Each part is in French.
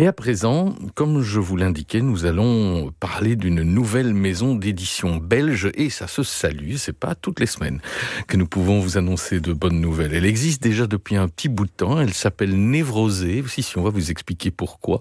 Et à présent, comme je vous l'indiquais, nous allons parler d'une nouvelle maison d'édition belge et ça se salue. C'est pas toutes les semaines que nous pouvons vous annoncer de bonnes nouvelles. Elle existe déjà depuis un petit bout de temps. Elle s'appelle Névrosée. Aussi, si on va vous expliquer pourquoi.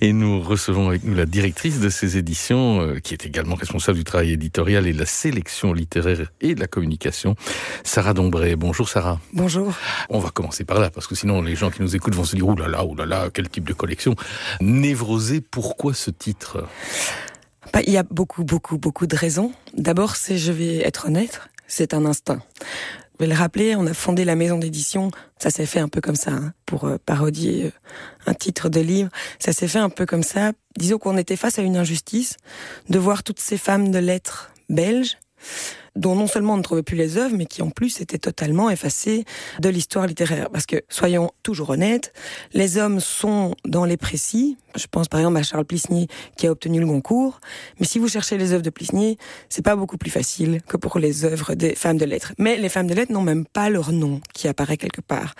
Et nous recevons avec nous la directrice de ces éditions, euh, qui est également responsable du travail éditorial et de la sélection littéraire et de la communication, Sarah Dombré. Bonjour Sarah. Bonjour. On va commencer par là parce que sinon les gens qui nous écoutent vont se dire ouh là là, ouh là là, quel type de collection. Névrosé, pourquoi ce titre? Bah, Il y a beaucoup, beaucoup, beaucoup de raisons. D'abord, c'est, je vais être honnête, c'est un instinct. Je vais le rappeler, on a fondé la maison d'édition, ça s'est fait un peu comme ça, hein, pour euh, parodier euh, un titre de livre, ça s'est fait un peu comme ça. Disons qu'on était face à une injustice de voir toutes ces femmes de lettres belges dont non seulement on ne trouvait plus les œuvres, mais qui en plus étaient totalement effacées de l'histoire littéraire. Parce que, soyons toujours honnêtes, les hommes sont dans les précis. Je pense par exemple à Charles Plisny qui a obtenu le Goncourt. Mais si vous cherchez les œuvres de Plisny, c'est pas beaucoup plus facile que pour les œuvres des femmes de lettres. Mais les femmes de lettres n'ont même pas leur nom qui apparaît quelque part.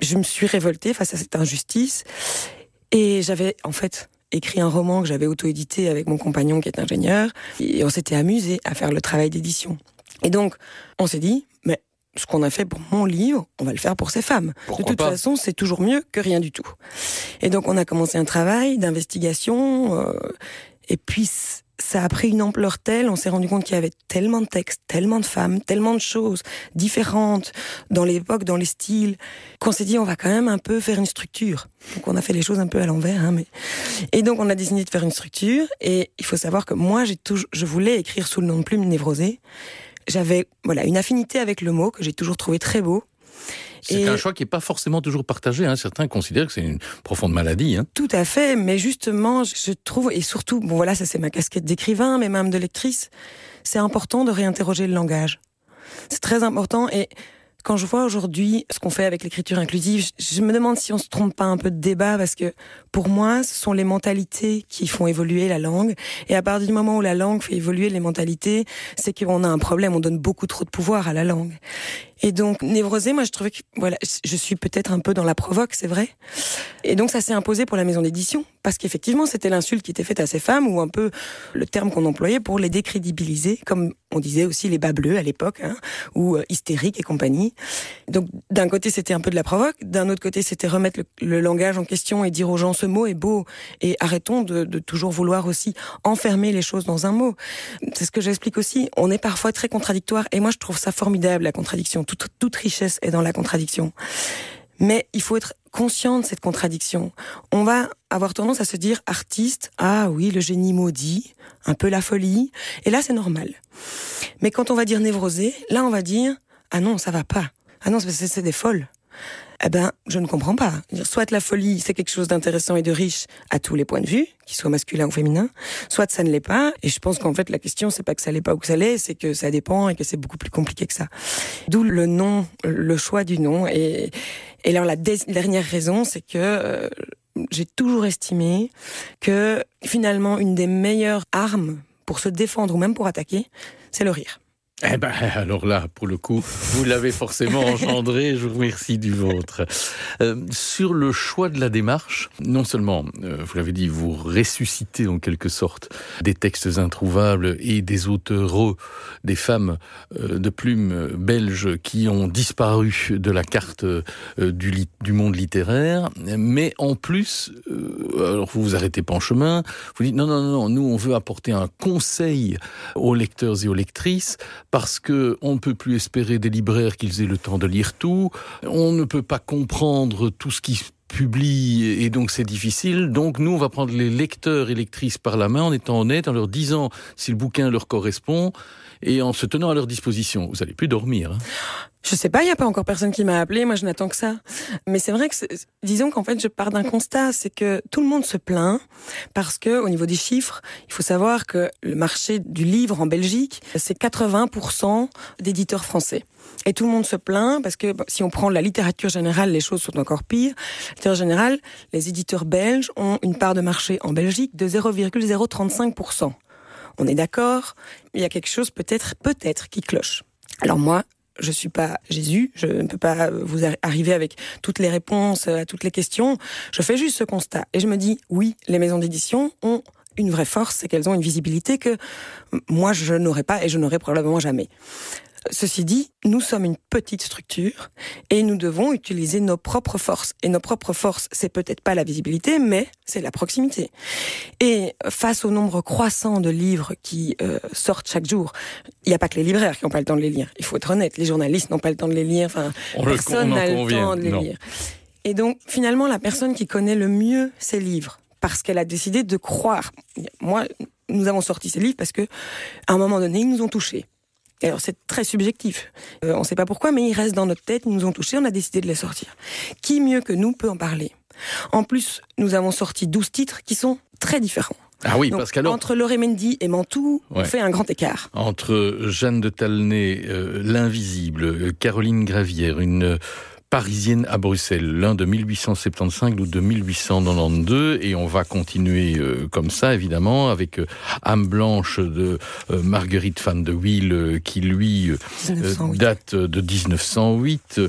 Je me suis révoltée face à cette injustice. Et j'avais, en fait, écrit un roman que j'avais auto-édité avec mon compagnon qui est ingénieur, et on s'était amusé à faire le travail d'édition. Et donc, on s'est dit, mais ce qu'on a fait pour mon livre, on va le faire pour ces femmes. de toute façon, c'est toujours mieux que rien du tout. Et donc, on a commencé un travail d'investigation, euh, et puis ça a pris une ampleur telle, on s'est rendu compte qu'il y avait tellement de textes, tellement de femmes, tellement de choses différentes dans l'époque, dans les styles, qu'on s'est dit on va quand même un peu faire une structure. Donc on a fait les choses un peu à l'envers, hein, mais et donc on a décidé de faire une structure. Et il faut savoir que moi j'ai toujours, je voulais écrire sous le nom de Plume Névrosée. J'avais voilà une affinité avec le mot que j'ai toujours trouvé très beau. C'est un choix qui n'est pas forcément toujours partagé. Hein. Certains considèrent que c'est une profonde maladie. Hein. Tout à fait, mais justement, je trouve, et surtout, bon voilà, ça c'est ma casquette d'écrivain, mais même de lectrice, c'est important de réinterroger le langage. C'est très important et quand je vois aujourd'hui ce qu'on fait avec l'écriture inclusive, je me demande si on se trompe pas un peu de débat parce que pour moi, ce sont les mentalités qui font évoluer la langue. Et à partir du moment où la langue fait évoluer les mentalités, c'est qu'on a un problème. On donne beaucoup trop de pouvoir à la langue. Et donc, névrosé, moi, je trouvais que, voilà, je suis peut-être un peu dans la provoque, c'est vrai. Et donc, ça s'est imposé pour la maison d'édition. Parce qu'effectivement, c'était l'insulte qui était faite à ces femmes, ou un peu le terme qu'on employait pour les décrédibiliser, comme on disait aussi les bas bleus à l'époque, hein, ou euh, hystériques et compagnie. Donc, d'un côté, c'était un peu de la provoque. D'un autre côté, c'était remettre le, langage en question et dire aux gens ce mot est beau. Et arrêtons de, de toujours vouloir aussi enfermer les choses dans un mot. C'est ce que j'explique aussi. On est parfois très contradictoire. Et moi, je trouve ça formidable, la contradiction toute, richesse est dans la contradiction. Mais il faut être conscient de cette contradiction. On va avoir tendance à se dire artiste, ah oui, le génie maudit, un peu la folie, et là c'est normal. Mais quand on va dire névrosé, là on va dire ah non, ça va pas. Ah non, c'est des folles eh ben, je ne comprends pas. Soit la folie, c'est quelque chose d'intéressant et de riche à tous les points de vue, qu'il soit masculin ou féminin, soit ça ne l'est pas. Et je pense qu'en fait, la question, c'est pas que ça l'est pas ou que ça l'est, c'est que ça dépend et que c'est beaucoup plus compliqué que ça. D'où le nom, le choix du nom. Et, et alors, la dernière raison, c'est que euh, j'ai toujours estimé que finalement, une des meilleures armes pour se défendre ou même pour attaquer, c'est le rire. Eh ben, alors là, pour le coup, vous l'avez forcément engendré. Je vous remercie du vôtre. Euh, sur le choix de la démarche, non seulement, euh, vous l'avez dit, vous ressuscitez en quelque sorte des textes introuvables et des auteurs, des femmes euh, de plumes belges qui ont disparu de la carte du, du, monde littéraire, mais en plus, alors vous vous arrêtez pas en chemin, vous dites non, non, non, nous on veut apporter un conseil aux lecteurs et aux lectrices parce que on ne peut plus espérer des libraires qu'ils aient le temps de lire tout, on ne peut pas comprendre tout ce qui publie et donc c'est difficile. Donc nous, on va prendre les lecteurs et lectrices par la main en étant honnête, en leur disant si le bouquin leur correspond et en se tenant à leur disposition. Vous allez plus dormir. Hein. Je sais pas, il y a pas encore personne qui m'a appelé. Moi, je n'attends que ça. Mais c'est vrai que, disons qu'en fait, je pars d'un constat, c'est que tout le monde se plaint parce que, au niveau des chiffres, il faut savoir que le marché du livre en Belgique, c'est 80% d'éditeurs français. Et tout le monde se plaint parce que si on prend la littérature générale, les choses sont encore pires. La littérature générale, les éditeurs belges ont une part de marché en Belgique de 0,035%. On est d'accord, il y a quelque chose peut-être, peut-être qui cloche. Alors moi, je suis pas Jésus, je ne peux pas vous arriver avec toutes les réponses à toutes les questions. Je fais juste ce constat et je me dis oui, les maisons d'édition ont une vraie force, c'est qu'elles ont une visibilité que moi je n'aurais pas et je n'aurais probablement jamais. Ceci dit, nous sommes une petite structure et nous devons utiliser nos propres forces. Et nos propres forces, c'est peut-être pas la visibilité, mais c'est la proximité. Et face au nombre croissant de livres qui euh, sortent chaque jour, il n'y a pas que les libraires qui n'ont pas le temps de les lire. Il faut être honnête, les journalistes n'ont pas le temps de les lire. Enfin, personne n'a le temps de les lire. Et donc, finalement, la personne qui connaît le mieux ces livres, parce qu'elle a décidé de croire. Moi, nous avons sorti ces livres parce que, à un moment donné, ils nous ont touchés alors c'est très subjectif. Euh, on ne sait pas pourquoi, mais ils restent dans notre tête, ils nous ont touchés, on a décidé de les sortir. Qui mieux que nous peut en parler? En plus, nous avons sorti 12 titres qui sont très différents. Ah oui, parce qu'alors... Entre Mendy et Mantoux, on fait un grand écart. Entre Jeanne de Talnay, euh, L'Invisible, Caroline Gravière, une parisienne à Bruxelles, l'un de 1875, ou de 1892, et on va continuer euh, comme ça, évidemment, avec euh, Âme blanche de euh, Marguerite Van de Wiel, qui lui date de 1908.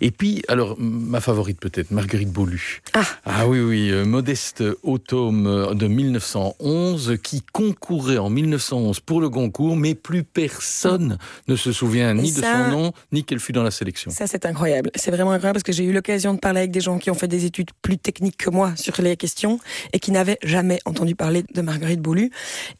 Et puis, alors, ma favorite peut-être, Marguerite Beaulu. Ah. ah oui, oui, modeste automne de 1911, qui concourait en 1911 pour le concours, mais plus personne ne se souvient ni de son nom, ni qu'elle fut dans la sélection. Ça, c'est incroyable. C'est vraiment incroyable parce que j'ai eu l'occasion de parler avec des gens qui ont fait des études plus techniques que moi sur les questions et qui n'avaient jamais entendu parler de Marguerite Boulu.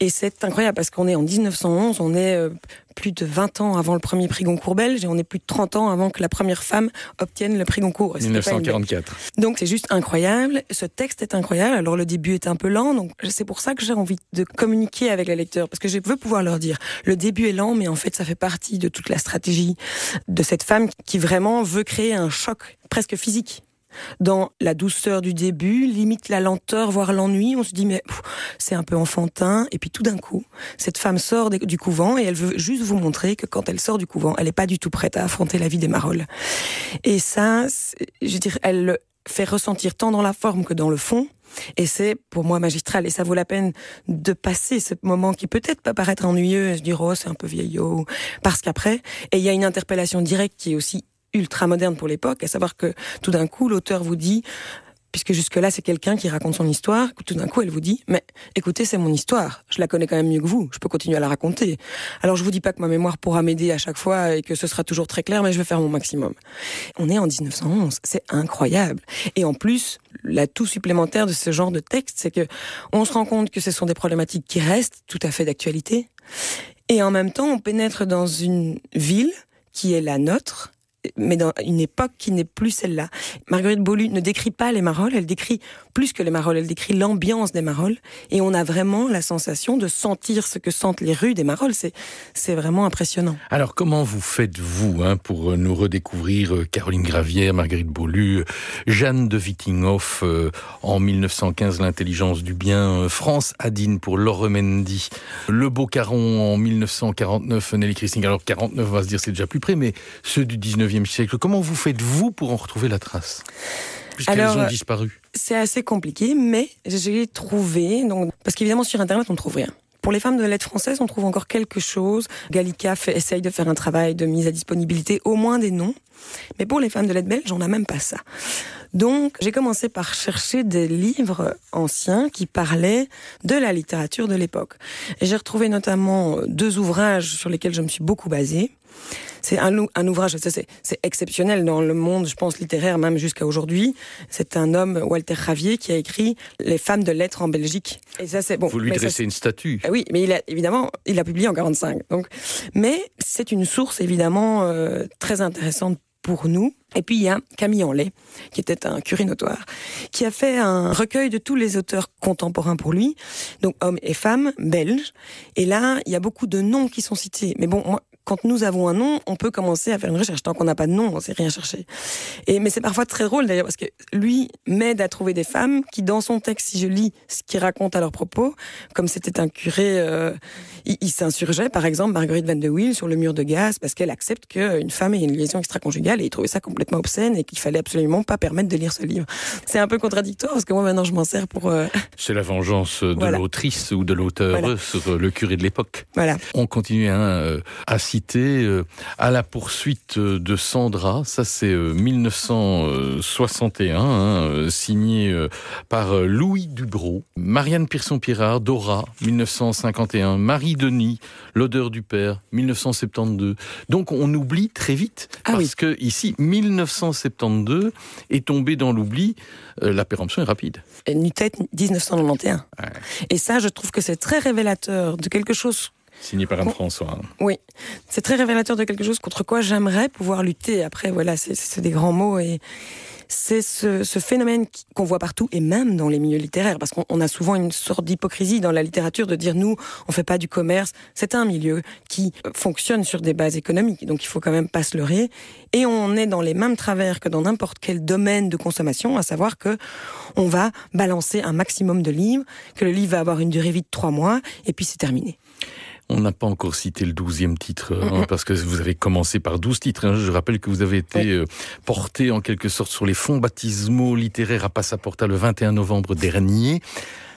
Et c'est incroyable parce qu'on est en 1911, on est euh, plus de 20 ans avant le premier prix Goncourt belge et on est plus de 30 ans avant que la première femme obtienne le prix Goncourt. 1944. Donc c'est juste incroyable. Ce texte est incroyable. Alors le début est un peu lent, donc c'est pour ça que j'ai envie de communiquer avec les lecteurs parce que je veux pouvoir leur dire le début est lent, mais en fait ça fait partie de toute la stratégie de cette femme qui vraiment veut créer un choc presque physique dans la douceur du début, limite la lenteur, voire l'ennui. On se dit mais c'est un peu enfantin. Et puis tout d'un coup, cette femme sort du couvent et elle veut juste vous montrer que quand elle sort du couvent, elle n'est pas du tout prête à affronter la vie des marolles. Et ça, je veux dire, elle le fait ressentir tant dans la forme que dans le fond. Et c'est pour moi magistral. Et ça vaut la peine de passer ce moment qui peut-être peut paraître ennuyeux et se dire oh c'est un peu vieillot. Parce qu'après, et il y a une interpellation directe qui est aussi ultra moderne pour l'époque, à savoir que tout d'un coup, l'auteur vous dit, puisque jusque-là c'est quelqu'un qui raconte son histoire, tout d'un coup elle vous dit, mais écoutez, c'est mon histoire, je la connais quand même mieux que vous, je peux continuer à la raconter. Alors je vous dis pas que ma mémoire pourra m'aider à chaque fois et que ce sera toujours très clair, mais je vais faire mon maximum. On est en 1911, c'est incroyable. Et en plus, l'atout supplémentaire de ce genre de texte, c'est que on se rend compte que ce sont des problématiques qui restent tout à fait d'actualité. Et en même temps, on pénètre dans une ville qui est la nôtre, mais dans une époque qui n'est plus celle-là. Marguerite Beaulu ne décrit pas les marolles, elle décrit plus que les marolles, elle décrit l'ambiance des marolles, et on a vraiment la sensation de sentir ce que sentent les rues des marolles. C'est, c'est vraiment impressionnant. Alors, comment vous faites-vous hein, pour nous redécouvrir euh, Caroline Gravière, Marguerite Beaulu, Jeanne de Wittinghoff euh, en 1915, L'intelligence du bien, France Adine pour Laure Mendy, Le Beau Caron en 1949, Nelly Christine. Alors, 49, on va se dire, c'est déjà plus près, mais ceux du 19 siècle. Comment vous faites-vous pour en retrouver la trace? Puisqu'elles ont disparu. C'est assez compliqué, mais j'ai trouvé, donc, parce qu'évidemment sur Internet on ne trouve rien. Pour les femmes de lettres françaises, on trouve encore quelque chose. Gallica fait, essaye de faire un travail de mise à disponibilité, au moins des noms. Mais pour les femmes de lettres belges, on n'a même pas ça. Donc, j'ai commencé par chercher des livres anciens qui parlaient de la littérature de l'époque. Et j'ai retrouvé notamment deux ouvrages sur lesquels je me suis beaucoup basée. C'est un, un, ouvrage, c'est exceptionnel dans le monde, je pense, littéraire, même jusqu'à aujourd'hui. C'est un homme, Walter Ravier, qui a écrit Les femmes de lettres en Belgique. Et ça, c'est bon. Vous lui dressez une statue. Ah oui, mais il a, évidemment, il a publié en 45. Donc, mais c'est une source évidemment euh, très intéressante pour nous. Et puis il y a Camille Anlay, qui était un curé notoire, qui a fait un recueil de tous les auteurs contemporains pour lui, donc hommes et femmes belges. Et là, il y a beaucoup de noms qui sont cités. Mais bon, moi, quand nous avons un nom, on peut commencer à faire une recherche. Tant qu'on n'a pas de nom, on sait rien chercher. Et mais c'est parfois très drôle d'ailleurs parce que lui m'aide à trouver des femmes qui, dans son texte, si je lis ce qu'il raconte à leur propos, comme c'était un curé, euh, il, s'insurgeait, par exemple, Marguerite Van de Wiel sur le mur de gaz parce qu'elle accepte qu'une femme ait une liaison extra-conjugale et il trouvait ça complètement obscène et qu'il fallait absolument pas permettre de lire ce livre. C'est un peu contradictoire parce que moi maintenant je m'en sers pour. Euh, c'est la vengeance de l'autrice ou de l'auteur sur le curé de l'époque. Voilà. On continue hein, euh, à euh, À la poursuite de Sandra. Ça, c'est 1961, hein, signé par Louis Dubros. Marianne Pierson-Pirard, Dora, 1951. Marie Denis, L'odeur du père, 1972. Donc on oublie très vite, ah parce que ici, 1972 est tombé dans l'oubli. la péremption est rapide. Nutet, 1991. Et ça, je trouve que c'est très révélateur de quelque chose Signé par Anne-François. Oui, c'est très révélateur de quelque chose contre quoi j'aimerais pouvoir lutter. Après, voilà, c'est des grands mots et c'est ce, phénomène qu'on voit partout et même dans les milieux littéraires, parce qu'on a souvent une sorte d'hypocrisie dans la littérature de dire nous, on fait pas du commerce. C'est un milieu qui fonctionne sur des bases économiques, donc il faut quand même pas se leurrer. Et on est dans les mêmes travers que dans n'importe quel domaine de consommation, à savoir que on va balancer un maximum de livres, que le livre va avoir une durée vie de trois mois, et puis c'est terminé. On n'a pas encore cité le douzième titre, hein, parce que vous avez commencé par douze titres. Hein. Je rappelle que vous avez été euh, porté en quelque sorte sur les fonds baptismaux littéraires à Passaporta le 21 novembre dernier.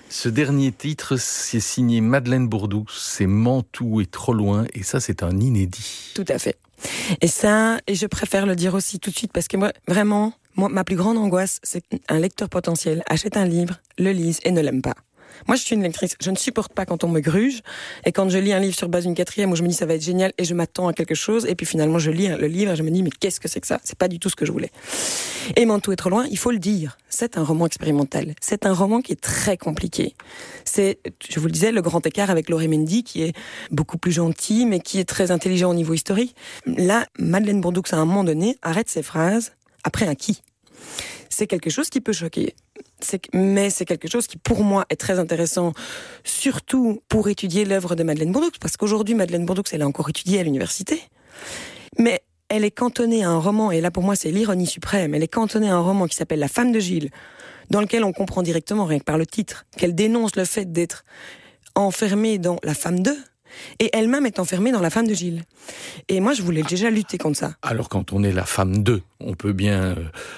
Ce dernier titre, c'est signé Madeleine Bourdoux, c'est Mantoue et trop loin, et ça c'est un inédit. Tout à fait. Et ça, et je préfère le dire aussi tout de suite, parce que moi, vraiment, moi, ma plus grande angoisse, c'est qu'un lecteur potentiel achète un livre, le lise et ne l'aime pas. Moi, je suis une lectrice. Je ne supporte pas quand on me gruge. Et quand je lis un livre sur base d'une quatrième où je me dis ça va être génial et je m'attends à quelque chose. Et puis finalement, je lis le livre et je me dis mais qu'est-ce que c'est que ça? C'est pas du tout ce que je voulais. Et Manteau est trop loin. Il faut le dire. C'est un roman expérimental. C'est un roman qui est très compliqué. C'est, je vous le disais, le grand écart avec Laurie Mendy qui est beaucoup plus gentil mais qui est très intelligent au niveau historique. Là, Madeleine Bourdoux, à un moment donné, arrête ses phrases après un qui c'est quelque chose qui peut choquer. Mais c'est quelque chose qui, pour moi, est très intéressant, surtout pour étudier l'œuvre de Madeleine Bourdoux, parce qu'aujourd'hui, Madeleine Bourdoux, elle est encore étudiée à l'université. Mais elle est cantonnée à un roman, et là, pour moi, c'est l'ironie suprême. Elle est cantonnée à un roman qui s'appelle La femme de Gilles, dans lequel on comprend directement, rien que par le titre, qu'elle dénonce le fait d'être enfermée dans La femme de, et elle-même est enfermée dans la femme de Gilles. Et moi, je voulais déjà lutter contre ça. Alors, quand on est la femme de, on peut bien euh,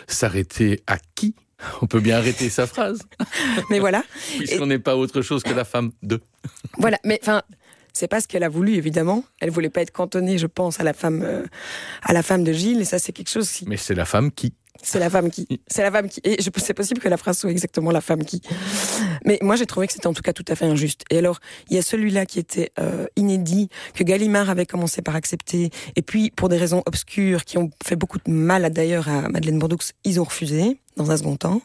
s'arrêter à qui on peut bien arrêter sa phrase. mais voilà. Puisqu'on n'est pas autre chose que la femme de. voilà, mais enfin, c'est pas ce qu'elle a voulu, évidemment. Elle voulait pas être cantonnée, je pense, à la femme, euh, à la femme de Gilles, et ça, c'est quelque chose Mais c'est la femme qui. C'est la femme qui. C'est la femme qui. Et c'est possible que la phrase soit exactement la femme qui. Mais moi, j'ai trouvé que c'était en tout cas tout à fait injuste. Et alors, il y a celui-là qui était euh, inédit, que Gallimard avait commencé par accepter. Et puis, pour des raisons obscures qui ont fait beaucoup de mal d'ailleurs à Madeleine Bourdoux, ils ont refusé dans un second temps.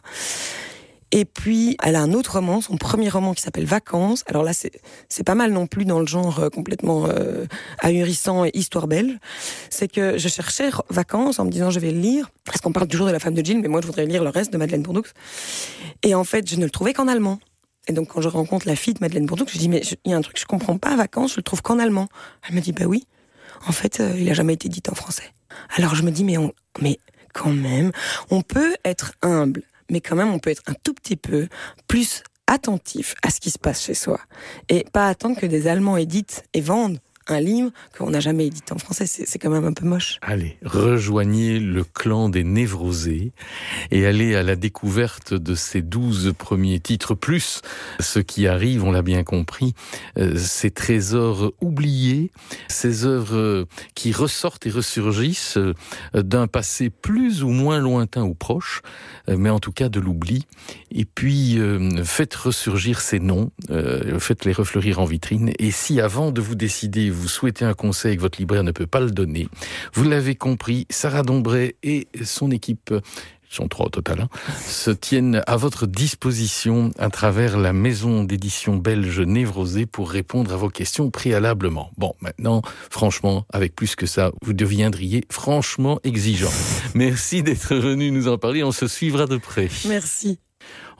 Et puis, elle a un autre roman, son premier roman qui s'appelle Vacances. Alors là, c'est pas mal non plus dans le genre euh, complètement euh, ahurissant et histoire belle. C'est que je cherchais Vacances en me disant je vais le lire parce qu'on parle toujours de la femme de Jill, mais moi je voudrais lire le reste de Madeleine Bourdoux. Et en fait, je ne le trouvais qu'en allemand. Et donc quand je rencontre la fille de Madeleine Bourdoux, je dis mais il y a un truc je comprends pas. Vacances, je le trouve qu'en allemand. Elle me dit bah oui. En fait, euh, il a jamais été dit en français. Alors je me dis mais on mais quand même, on peut être humble mais quand même on peut être un tout petit peu plus attentif à ce qui se passe chez soi. Et pas attendre que des Allemands éditent et vendent un livre qu'on n'a jamais édité en français. C'est quand même un peu moche. Allez, rejoignez le clan des névrosés et allez à la découverte de ces douze premiers titres, plus ce qui arrive, on l'a bien compris, euh, ces trésors oubliés, ces œuvres qui ressortent et ressurgissent euh, d'un passé plus ou moins lointain ou proche, euh, mais en tout cas de l'oubli. Et puis, faites ressurgir ces noms, faites-les refleurir en vitrine. Et si avant de vous décider, vous souhaitez un conseil que votre libraire ne peut pas le donner, vous l'avez compris, Sarah Dombray et son équipe sont trois au total, hein, se tiennent à votre disposition à travers la maison d'édition belge Névrosé pour répondre à vos questions préalablement. Bon, maintenant, franchement, avec plus que ça, vous deviendriez franchement exigeant. Merci d'être venu nous en parler, on se suivra de près. Merci.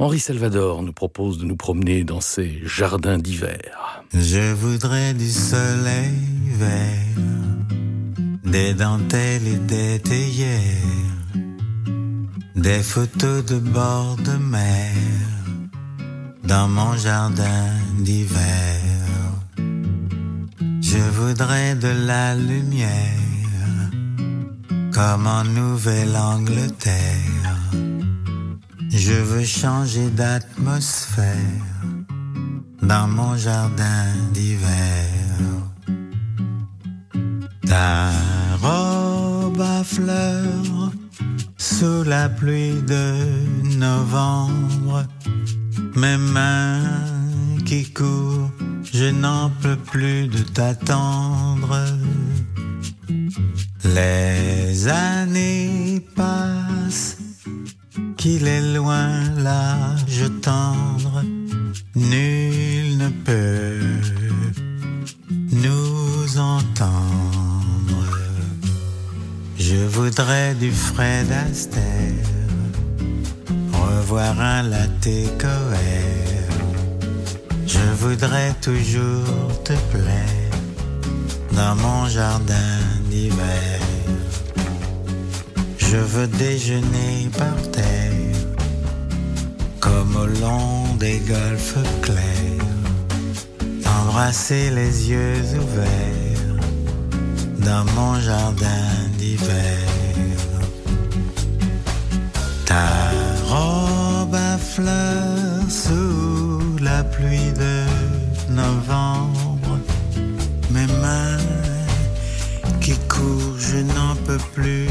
Henri Salvador nous propose de nous promener dans ces jardins d'hiver. Je voudrais du soleil vert, des dentelles et des théières, des photos de bord de mer dans mon jardin d'hiver. Je voudrais de la lumière comme en Nouvelle-Angleterre je veux changer d'atmosphère dans mon jardin d'hiver. Ta robe à fleurs sous la pluie de novembre, mes mains qui courent, je n'en peux plus de t'attendre. Les années passent, qu'il est loin l'âge tendre, nul ne peut nous entendre. Je voudrais du Fred Astaire, revoir un latte coère. Je voudrais toujours te plaire dans mon jardin d'hiver. Je veux déjeuner par terre, au long des golfes clairs, embrasser les yeux ouverts dans mon jardin d'hiver. Ta robe à fleurs sous la pluie de novembre, mes mains qui courent, je n'en peux plus